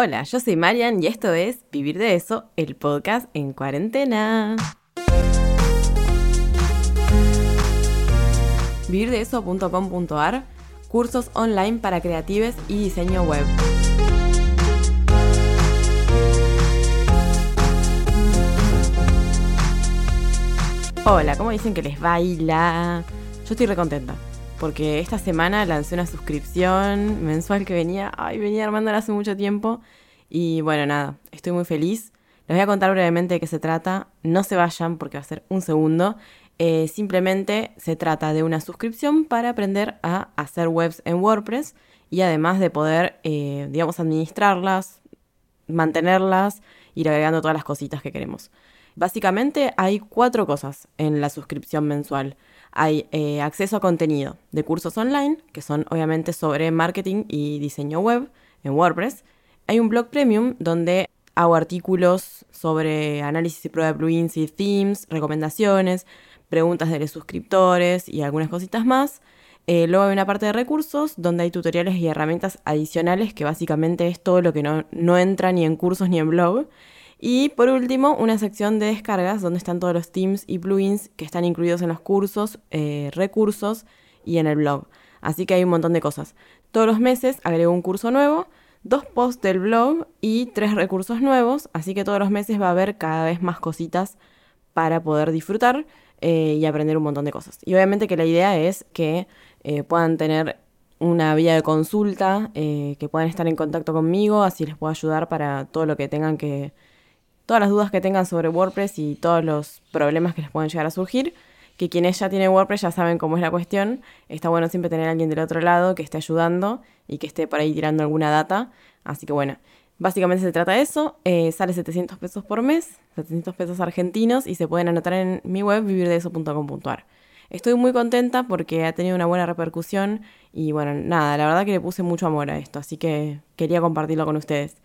Hola, yo soy Marian y esto es Vivir de eso, el podcast en cuarentena. vivirdeeso.com.ar, cursos online para creatives y diseño web. Hola, ¿cómo dicen que les baila? Yo estoy recontenta porque esta semana lancé una suscripción mensual que venía, ay, venía armándola hace mucho tiempo y bueno, nada, estoy muy feliz. Les voy a contar brevemente de qué se trata, no se vayan porque va a ser un segundo. Eh, simplemente se trata de una suscripción para aprender a hacer webs en WordPress y además de poder, eh, digamos, administrarlas, mantenerlas, ir agregando todas las cositas que queremos. Básicamente hay cuatro cosas en la suscripción mensual. Hay eh, acceso a contenido de cursos online, que son obviamente sobre marketing y diseño web en WordPress. Hay un blog premium donde hago artículos sobre análisis y prueba de plugins y themes, recomendaciones, preguntas de los suscriptores y algunas cositas más. Eh, luego hay una parte de recursos donde hay tutoriales y herramientas adicionales que básicamente es todo lo que no, no entra ni en cursos ni en blog. Y por último, una sección de descargas donde están todos los themes y plugins que están incluidos en los cursos, eh, recursos y en el blog. Así que hay un montón de cosas. Todos los meses agrego un curso nuevo, dos posts del blog y tres recursos nuevos. Así que todos los meses va a haber cada vez más cositas para poder disfrutar eh, y aprender un montón de cosas. Y obviamente que la idea es que eh, puedan tener una vía de consulta, que puedan estar en contacto conmigo, así les puedo ayudar para todo lo que tengan que todas las dudas que tengan sobre WordPress y todos los problemas que les pueden llegar a surgir. Que quienes ya tienen WordPress ya saben cómo es la cuestión. Está bueno siempre tener a alguien del otro lado que esté ayudando y que esté por ahí tirando alguna data. Así que bueno, básicamente se trata de eso. Eh, sale 700 pesos por mes, 700 pesos argentinos y se pueden anotar en mi web vivirdeeso.com.ar. Estoy muy contenta porque ha tenido una buena repercusión y bueno, nada, la verdad que le puse mucho amor a esto, así que quería compartirlo con ustedes.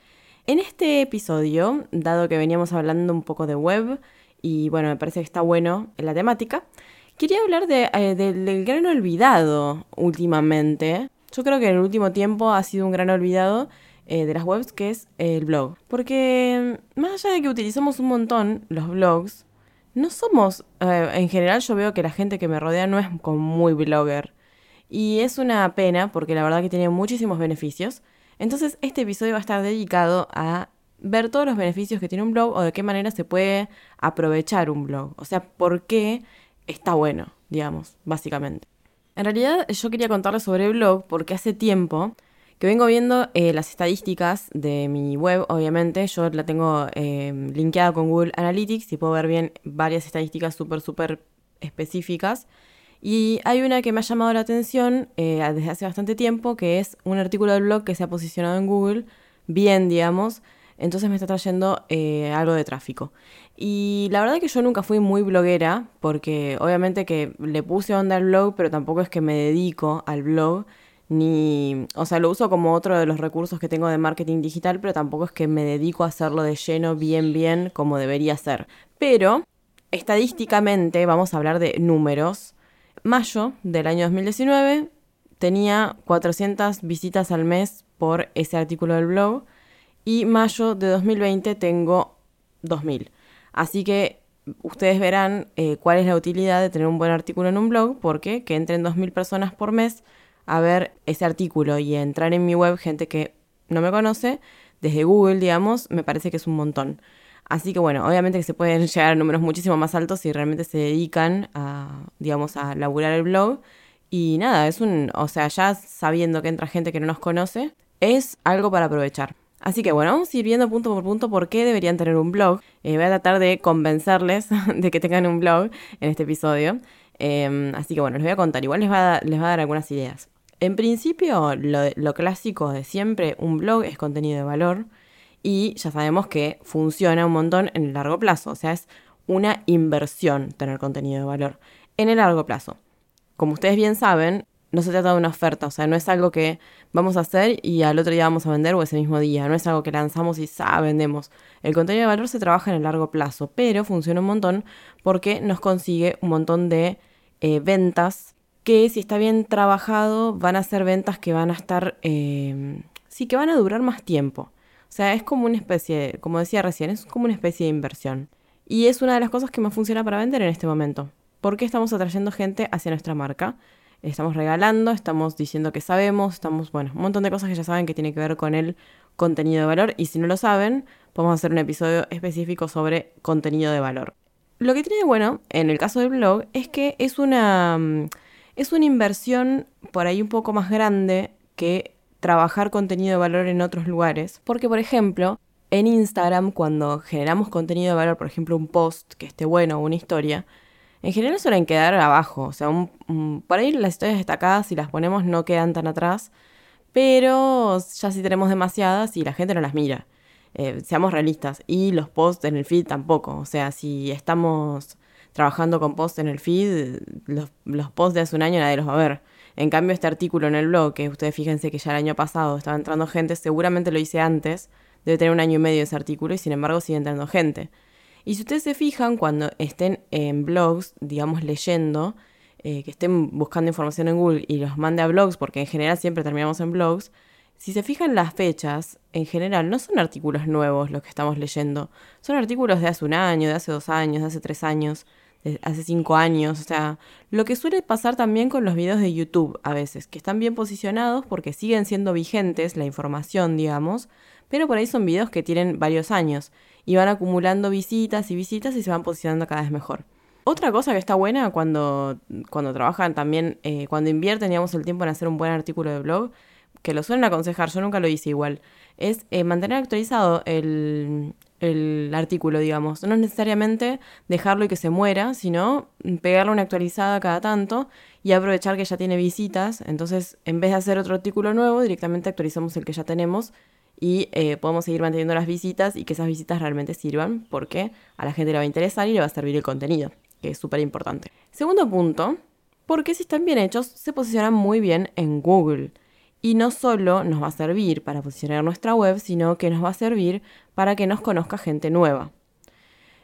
En este episodio, dado que veníamos hablando un poco de web, y bueno, me parece que está bueno en la temática, quería hablar de, eh, del gran olvidado últimamente. Yo creo que en el último tiempo ha sido un gran olvidado eh, de las webs, que es el blog. Porque más allá de que utilizamos un montón los blogs, no somos, eh, en general yo veo que la gente que me rodea no es como muy blogger. Y es una pena porque la verdad que tiene muchísimos beneficios. Entonces este episodio va a estar dedicado a ver todos los beneficios que tiene un blog o de qué manera se puede aprovechar un blog. O sea, por qué está bueno, digamos, básicamente. En realidad yo quería contarles sobre el blog porque hace tiempo que vengo viendo eh, las estadísticas de mi web, obviamente. Yo la tengo eh, linkeada con Google Analytics y puedo ver bien varias estadísticas súper, súper específicas. Y hay una que me ha llamado la atención eh, desde hace bastante tiempo, que es un artículo del blog que se ha posicionado en Google bien, digamos. Entonces me está trayendo eh, algo de tráfico. Y la verdad que yo nunca fui muy bloguera, porque obviamente que le puse onda al blog, pero tampoco es que me dedico al blog. Ni, o sea, lo uso como otro de los recursos que tengo de marketing digital, pero tampoco es que me dedico a hacerlo de lleno bien, bien como debería ser. Pero, estadísticamente, vamos a hablar de números mayo del año 2019 tenía 400 visitas al mes por ese artículo del blog y mayo de 2020 tengo 2000. Así que ustedes verán eh, cuál es la utilidad de tener un buen artículo en un blog porque que entren 2000 personas por mes a ver ese artículo y entrar en mi web gente que no me conoce desde Google, digamos, me parece que es un montón. Así que bueno, obviamente que se pueden llegar a números muchísimo más altos si realmente se dedican a, digamos, a laburar el blog. Y nada, es un, o sea, ya sabiendo que entra gente que no nos conoce, es algo para aprovechar. Así que bueno, vamos a ir viendo punto por punto por qué deberían tener un blog. Eh, voy a tratar de convencerles de que tengan un blog en este episodio. Em, así que bueno, les voy a contar, igual les va a, les va a dar algunas ideas. En principio, lo, lo clásico de siempre, un blog es contenido de valor y ya sabemos que funciona un montón en el largo plazo, o sea, es una inversión tener contenido de valor en el largo plazo. Como ustedes bien saben, no se trata de una oferta, o sea, no es algo que vamos a hacer y al otro día vamos a vender o ese mismo día, no es algo que lanzamos y ¡sa! vendemos. El contenido de valor se trabaja en el largo plazo, pero funciona un montón porque nos consigue un montón de eh, ventas que si está bien trabajado van a ser ventas que van a estar, eh, sí, que van a durar más tiempo. Sea, es como una especie, como decía recién, es como una especie de inversión. Y es una de las cosas que más funciona para vender en este momento. Porque estamos atrayendo gente hacia nuestra marca. Estamos regalando, estamos diciendo que sabemos, estamos, bueno, un montón de cosas que ya saben que tiene que ver con el contenido de valor. Y si no lo saben, podemos hacer un episodio específico sobre contenido de valor. Lo que tiene bueno, en el caso del blog, es que es una, mm, es una inversión por ahí un poco más grande que trabajar contenido de valor en otros lugares. Porque, por ejemplo, en Instagram, cuando generamos contenido de valor, por ejemplo, un post que esté bueno o una historia, en general suelen quedar abajo. O sea, por ahí las historias destacadas, si las ponemos, no quedan tan atrás. Pero ya si tenemos demasiadas y la gente no las mira. Eh, seamos realistas. Y los posts en el feed tampoco. O sea, si estamos trabajando con posts en el feed, los, los posts de hace un año nadie los va a ver. En cambio, este artículo en el blog, que ustedes fíjense que ya el año pasado estaba entrando gente, seguramente lo hice antes, debe tener un año y medio ese artículo y sin embargo sigue entrando gente. Y si ustedes se fijan, cuando estén en blogs, digamos leyendo, eh, que estén buscando información en Google y los mande a blogs, porque en general siempre terminamos en blogs, si se fijan las fechas, en general no son artículos nuevos los que estamos leyendo, son artículos de hace un año, de hace dos años, de hace tres años hace cinco años. O sea, lo que suele pasar también con los videos de YouTube a veces, que están bien posicionados porque siguen siendo vigentes la información, digamos, pero por ahí son videos que tienen varios años y van acumulando visitas y visitas y se van posicionando cada vez mejor. Otra cosa que está buena cuando, cuando trabajan también, eh, cuando invierten, digamos, el tiempo en hacer un buen artículo de blog, que lo suelen aconsejar, yo nunca lo hice igual, es eh, mantener actualizado el, el artículo, digamos. No es necesariamente dejarlo y que se muera, sino pegarle una actualizada cada tanto y aprovechar que ya tiene visitas. Entonces, en vez de hacer otro artículo nuevo, directamente actualizamos el que ya tenemos y eh, podemos seguir manteniendo las visitas y que esas visitas realmente sirvan porque a la gente le va a interesar y le va a servir el contenido, que es súper importante. Segundo punto, porque si están bien hechos, se posicionan muy bien en Google. Y no solo nos va a servir para posicionar nuestra web, sino que nos va a servir para que nos conozca gente nueva.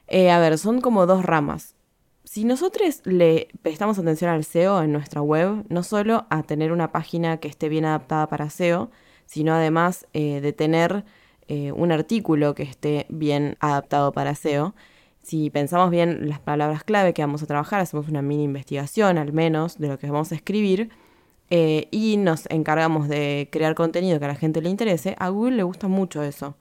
Eh, a ver, son como dos ramas. Si nosotros le prestamos atención al SEO en nuestra web, no solo a tener una página que esté bien adaptada para SEO, sino además eh, de tener eh, un artículo que esté bien adaptado para SEO, si pensamos bien las palabras clave que vamos a trabajar, hacemos una mini investigación al menos de lo que vamos a escribir, eh, y nos encargamos de crear contenido que a la gente le interese, a Google le gusta mucho eso.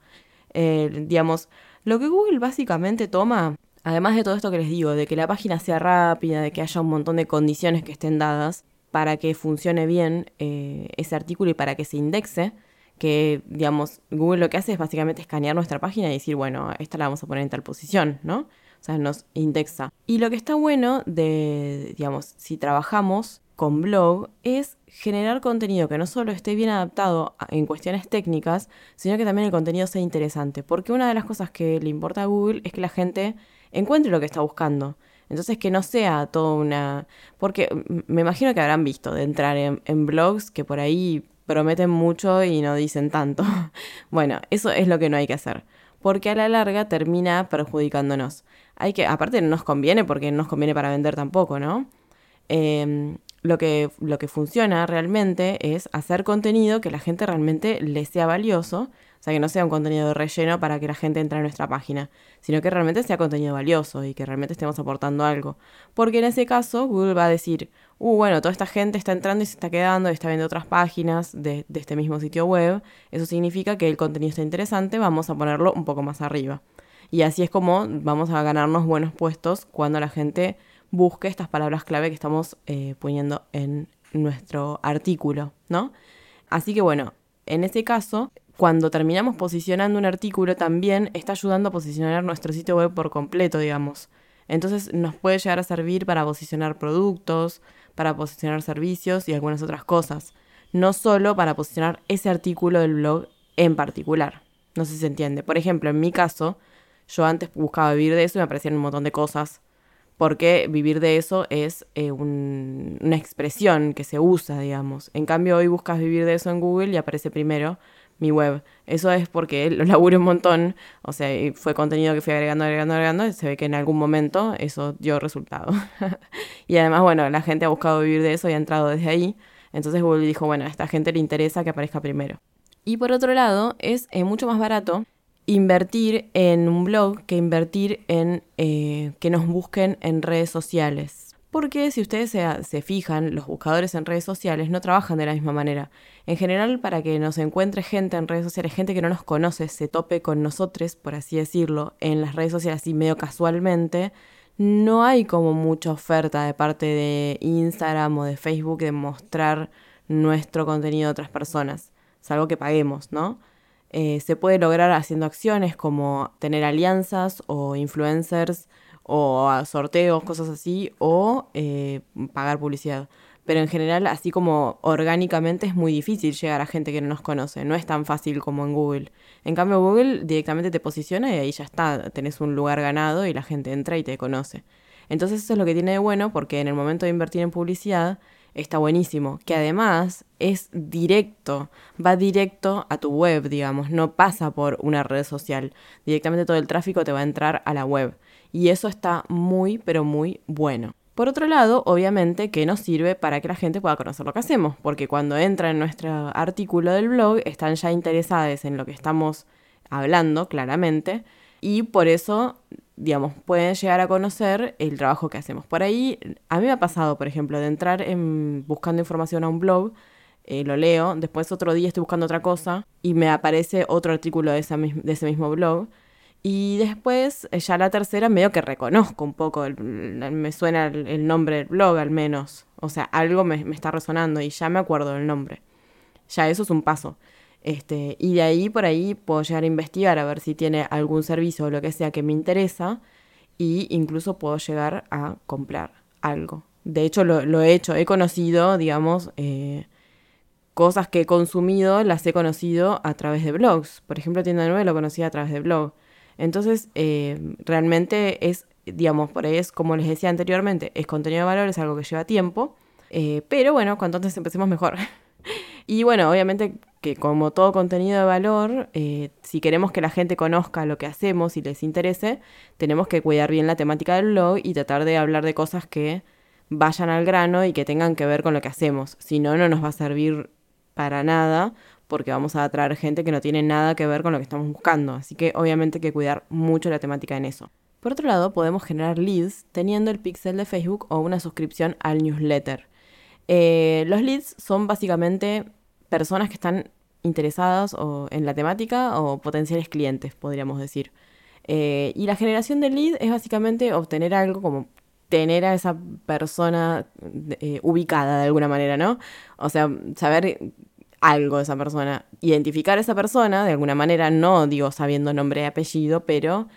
Eh, digamos, lo que Google básicamente toma, además de todo esto que les digo, de que la página sea rápida, de que haya un montón de condiciones que estén dadas para que funcione bien eh, ese artículo y para que se indexe, que, digamos, Google lo que hace es básicamente escanear nuestra página y decir, bueno, esta la vamos a poner en tal posición, ¿no? O sea, nos indexa. Y lo que está bueno de, digamos, si trabajamos con blog es generar contenido que no solo esté bien adaptado en cuestiones técnicas, sino que también el contenido sea interesante. Porque una de las cosas que le importa a Google es que la gente encuentre lo que está buscando. Entonces que no sea todo una... Porque me imagino que habrán visto de entrar en, en blogs que por ahí prometen mucho y no dicen tanto. bueno, eso es lo que no hay que hacer. Porque a la larga termina perjudicándonos. Hay que, aparte no nos conviene porque no nos conviene para vender tampoco, ¿no? Eh, lo que, lo que funciona realmente es hacer contenido que la gente realmente le sea valioso, o sea, que no sea un contenido de relleno para que la gente entre a nuestra página, sino que realmente sea contenido valioso y que realmente estemos aportando algo. Porque en ese caso Google va a decir, uh, bueno, toda esta gente está entrando y se está quedando y está viendo otras páginas de, de este mismo sitio web, eso significa que el contenido está interesante, vamos a ponerlo un poco más arriba. Y así es como vamos a ganarnos buenos puestos cuando la gente busque estas palabras clave que estamos eh, poniendo en nuestro artículo, ¿no? Así que bueno, en ese caso, cuando terminamos posicionando un artículo también está ayudando a posicionar nuestro sitio web por completo, digamos. Entonces nos puede llegar a servir para posicionar productos, para posicionar servicios y algunas otras cosas. No solo para posicionar ese artículo del blog en particular. No sé si se entiende. Por ejemplo, en mi caso, yo antes buscaba vivir de eso y me aparecían un montón de cosas porque vivir de eso es eh, una expresión que se usa, digamos. En cambio, hoy buscas vivir de eso en Google y aparece primero mi web. Eso es porque lo laburo un montón, o sea, fue contenido que fui agregando, agregando, agregando, y se ve que en algún momento eso dio resultado. y además, bueno, la gente ha buscado vivir de eso y ha entrado desde ahí, entonces Google dijo, bueno, a esta gente le interesa que aparezca primero. Y por otro lado, es eh, mucho más barato invertir en un blog que invertir en eh, que nos busquen en redes sociales. Porque si ustedes se, fijan, los buscadores en redes sociales no trabajan de la misma manera. En general, para que nos encuentre gente en redes sociales, gente que no nos conoce, se tope con nosotros, por así decirlo, en las redes sociales así medio casualmente, no hay como mucha oferta de parte de Instagram o de Facebook de mostrar nuestro contenido a otras personas, salvo que paguemos, ¿no? Eh, se puede lograr haciendo acciones como tener alianzas o influencers o a sorteos, cosas así, o eh, pagar publicidad. Pero en general, así como orgánicamente, es muy difícil llegar a gente que no nos conoce. No es tan fácil como en Google. En cambio, Google directamente te posiciona y ahí ya está. Tenés un lugar ganado y la gente entra y te conoce. Entonces eso es lo que tiene de bueno porque en el momento de invertir en publicidad está buenísimo. Que además es directo, va directo a tu web, digamos. No pasa por una red social. Directamente todo el tráfico te va a entrar a la web y eso está muy, pero muy bueno. Por otro lado, obviamente que nos sirve para que la gente pueda conocer lo que hacemos, porque cuando entra en nuestro artículo del blog están ya interesadas en lo que estamos hablando, claramente, y por eso, digamos, pueden llegar a conocer el trabajo que hacemos. Por ahí, a mí me ha pasado, por ejemplo, de entrar en, buscando información a un blog, eh, lo leo, después otro día estoy buscando otra cosa y me aparece otro artículo de, de ese mismo blog y después, eh, ya la tercera, medio que reconozco un poco, me suena el, nombre del blog al menos. O sea, algo me, está resonando y ya me acuerdo del nombre. Ya eso es un paso. Este, y de ahí por ahí puedo llegar a investigar a ver si tiene algún servicio o lo que sea que me interesa. Y incluso puedo llegar a comprar algo. De hecho, lo, he hecho. He conocido, digamos, eh, cosas que he consumido, las he conocido a través de blogs. Por ejemplo, Tienda 9 lo conocí a través de blog. Entonces, eh, realmente es, digamos, por ahí es como les decía anteriormente, es contenido de valor, es algo que lleva tiempo, eh, pero bueno, cuanto antes empecemos mejor. y bueno, obviamente que como todo contenido de valor, eh, si queremos que la gente conozca lo que hacemos y les interese, tenemos que cuidar bien la temática del blog y tratar de hablar de cosas que vayan al grano y que tengan que ver con lo que hacemos. Si no, no nos va a servir para nada porque vamos a atraer gente que no tiene nada que ver con lo que estamos buscando. Así que obviamente hay que cuidar mucho la temática en eso. Por otro lado, podemos generar leads teniendo el pixel de Facebook o una suscripción al newsletter. Eh, los leads son básicamente personas que están interesadas o en la temática o potenciales clientes, podríamos decir. Eh, y la generación de lead es básicamente obtener algo como tener a esa persona eh, ubicada de alguna manera, ¿no? O sea, saber algo de esa persona. Identificar a esa persona, de alguna manera, no digo sabiendo nombre y apellido, pero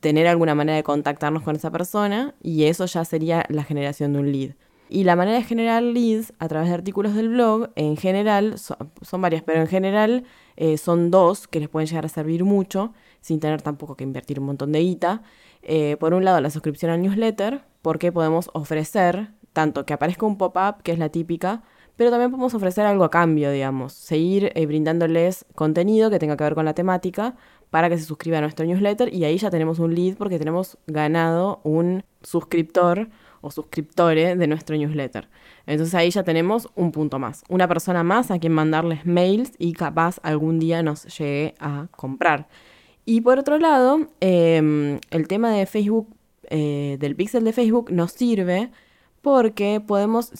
tener alguna manera de contactarnos con esa persona y eso ya sería la generación de un lead. Y la manera de generar leads a través de artículos del blog, en general, son, varias, pero en general eh, son dos que les pueden llegar a servir mucho, sin tener tampoco que invertir un montón de guita. Eh, por un lado, la suscripción al newsletter, porque podemos ofrecer tanto que aparezca un pop-up, que es la típica, pero también podemos ofrecer algo a cambio, digamos, seguir eh, brindándoles contenido que tenga que ver con la temática para que se suscriban a nuestro newsletter y ahí ya tenemos un lead porque tenemos ganado un suscriptor o suscriptore de nuestro newsletter. Entonces ahí ya tenemos un punto más, una persona más a quien mandarles mails y capaz algún día nos llegue a comprar. Y por otro lado, em, el tema de Facebook, eh, del pixel de Facebook, nos sirve porque podemos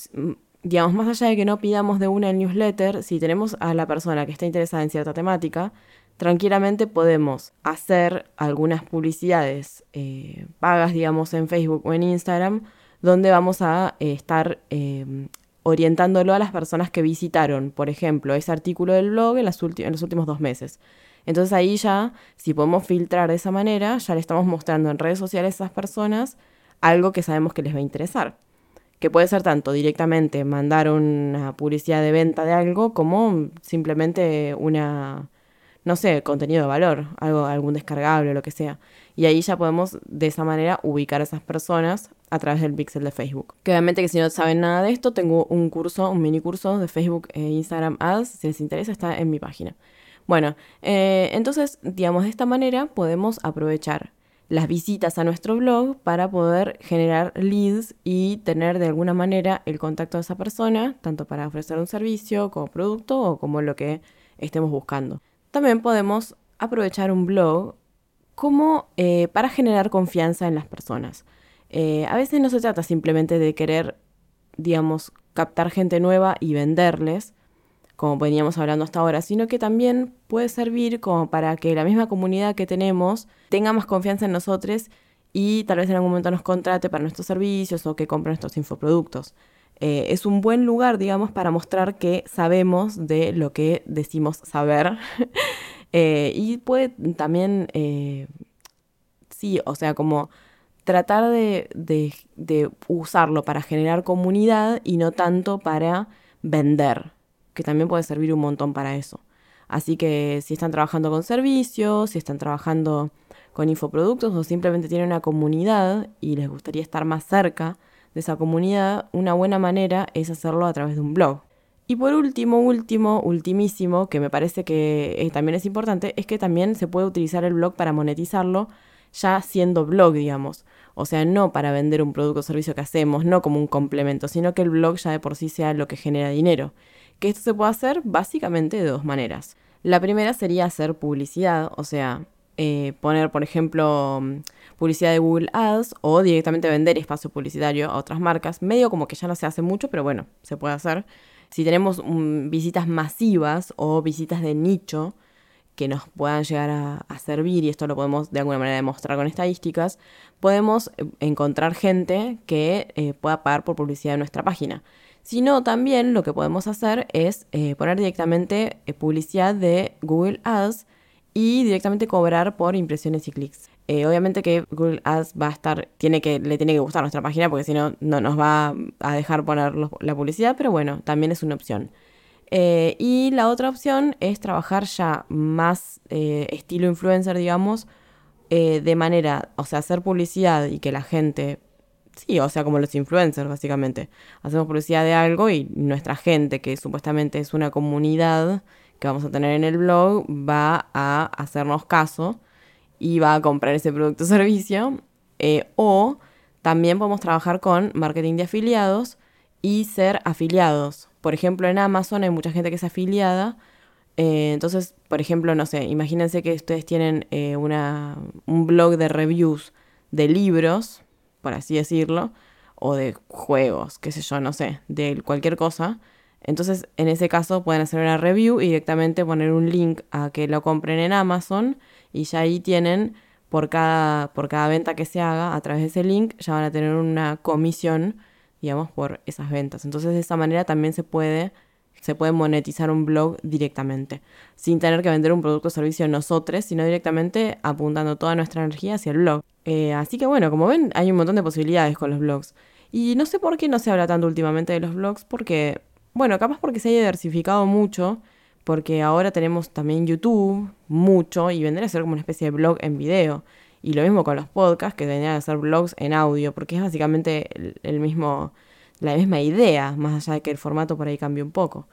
digamos, más allá de que no pidamos de una el newsletter, si tenemos a la persona que está interesada en cierta temática, tranquilamente podemos hacer algunas publicidades eh, pagas, digamos, en Facebook o en Instagram, donde vamos a eh, estar em, orientándolo a las personas que visitaron, por ejemplo, ese artículo del blog en, los últimos dos meses. Entonces ahí ya, si podemos filtrar de esa manera, ya le estamos mostrando en redes sociales a esas personas algo que sabemos que les va a interesar que puede ser tanto directamente mandar una publicidad de venta de algo como simplemente una, no sé, contenido de valor, algo, algún descargable lo que sea. Y ahí ya podemos de esa manera ubicar a esas personas a través del pixel de Facebook. Que obviamente que si no saben nada de esto, tengo un curso, un mini curso de Facebook e Instagram Ads, si les interesa está en mi página. Bueno, eh, entonces, digamos, de esta manera podemos aprovechar las visitas a nuestro blog para poder generar leads y tener de alguna manera el contacto de esa persona, tanto para ofrecer un servicio como producto o como lo que estemos buscando. También podemos aprovechar un blog como eh, para generar confianza en las personas. Eh, a veces no se trata simplemente de querer, digamos, captar gente nueva y venderles, como veníamos hablando hasta ahora, sino que también puede servir como para que la misma comunidad que tenemos tenga más confianza en nosotros y tal vez en algún momento nos contrate para nuestros servicios o que compre nuestros infoproductos. Eh, es un buen lugar, digamos, para mostrar que sabemos de lo que decimos saber. Eh, y puede también, sí, o sea, como tratar de, de usarlo para generar comunidad y no tanto para vender que también puede servir un montón para eso. Así que si están trabajando con servicios, si están trabajando con infoproductos o simplemente tienen una comunidad y les gustaría estar más cerca de esa comunidad, una buena manera es hacerlo a través de un blog. Y por último, último, ultimísimo, que me parece que eh, también es importante, es que también se puede utilizar el blog para monetizarlo ya siendo blog, digamos. O sea, no para vender un producto o servicio que hacemos, no como un complemento, sino que el blog ya de por sí sea lo que genera dinero que esto se puede hacer básicamente de dos maneras. La primera sería hacer publicidad, o sea, eh, poner, por ejemplo, publicidad de Google Ads o directamente vender espacio publicitario a otras marcas. Medio como que ya no se hace mucho, pero bueno, se puede hacer. Si tenemos visitas masivas o visitas de nicho que nos puedan llegar a, servir, y esto lo podemos de alguna manera demostrar con estadísticas, podemos eh, encontrar gente que eh, pueda pagar por publicidad en nuestra página sino también lo que podemos hacer es eh, poner directamente publicidad de Google Ads y directamente cobrar por impresiones y clics. Obviamente que Google Ads va a estar, tiene que, le tiene que gustar nuestra página porque si no, no nos va a dejar poner la publicidad, pero bueno, también es una opción. Y la otra opción es trabajar ya más estilo influencer, digamos, de manera, o sea, hacer publicidad y que la gente Sí, o sea, como los influencers, básicamente. Hacemos publicidad de algo y nuestra gente, que supuestamente es una comunidad que vamos a tener en el blog, va a hacernos caso y va a comprar ese producto o servicio. Eh, o también podemos trabajar con marketing de afiliados y ser afiliados. Por ejemplo, en Amazon hay mucha gente que es afiliada. Eh, entonces, por ejemplo, no sé, imagínense que ustedes tienen eh, una, un blog de reviews de libros por así decirlo, o de juegos, qué sé yo, no sé, de cualquier cosa. Entonces, en ese caso pueden hacer una review y directamente poner un link a que lo compren en Amazon y ya ahí tienen por cada por cada venta que se haga a través de ese link ya van a tener una comisión, digamos, por esas ventas. Entonces, de esa manera también se puede se puede monetizar un blog directamente, sin tener que vender un producto o servicio nosotros, sino directamente apuntando toda nuestra energía hacia el blog. Eh, así que bueno, como ven, hay un montón de posibilidades con los blogs. Y no sé por qué no se habla tanto últimamente de los blogs, porque, bueno, capaz porque se ha diversificado mucho, porque ahora tenemos también YouTube, mucho, y vendría a ser como una especie de blog en video. Y lo mismo con los podcasts, que vendrían a ser blogs en audio, porque es básicamente el, mismo, la misma idea, más allá de que el formato por ahí cambie un poco.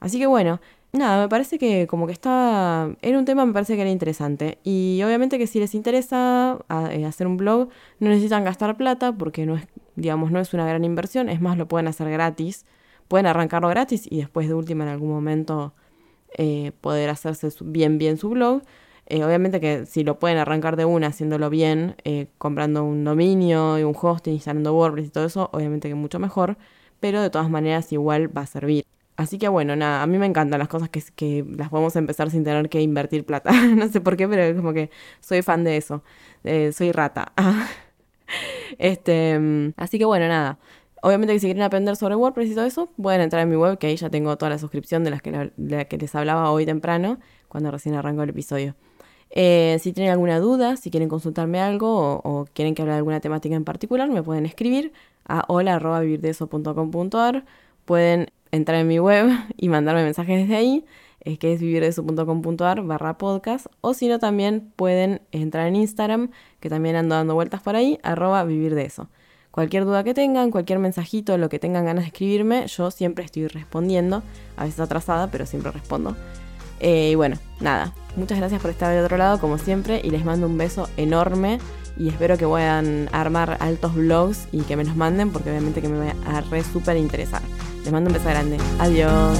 Así que bueno, nada, me parece que como que está, era un tema, me parece que era interesante. Y obviamente que si les interesa eh, hacer un blog, no necesitan gastar plata porque no es, digamos, no es una gran inversión, es más, lo pueden hacer gratis. Pueden arrancarlo gratis y después de última en algún momento eh, poder hacerse bien, bien su blog. Eh, obviamente que si lo pueden arrancar de una haciéndolo bien, comprando un dominio y un hosting, instalando WordPress y todo eso, obviamente que mucho mejor, pero de todas maneras igual va a servir. Así que bueno, nada, a mí me encantan las cosas que, que las podemos empezar sin tener que invertir plata. no sé por qué, pero como que soy fan de eso. Eh, soy rata. este, así que bueno, nada. Obviamente que si quieren aprender sobre WordPress y todo eso, pueden entrar en mi web, que ahí ya tengo toda la suscripción de las que, que les hablaba hoy temprano, cuando recién arrancó el episodio. Eh, si tienen alguna duda, si quieren consultarme algo o, quieren que hable de alguna temática en particular, me pueden escribir a hola.vivirdeso.com.ar. Pueden entrar en mi web y mandarme mensajes desde ahí, es que es vivirdeso.com.ar barra podcast, o si no también pueden entrar en Instagram, que también ando dando vueltas por ahí, arroba vivir de eso. Cualquier duda que tengan, cualquier mensajito, lo que tengan ganas de escribirme, yo siempre estoy respondiendo, a veces atrasada, pero siempre respondo. Eh, y bueno, nada, muchas gracias por estar del otro lado, como siempre, y les mando un beso enorme y espero que puedan armar altos vlogs y que me los manden porque obviamente que me va a re súper interesar. Les mando un beso grande. Adiós.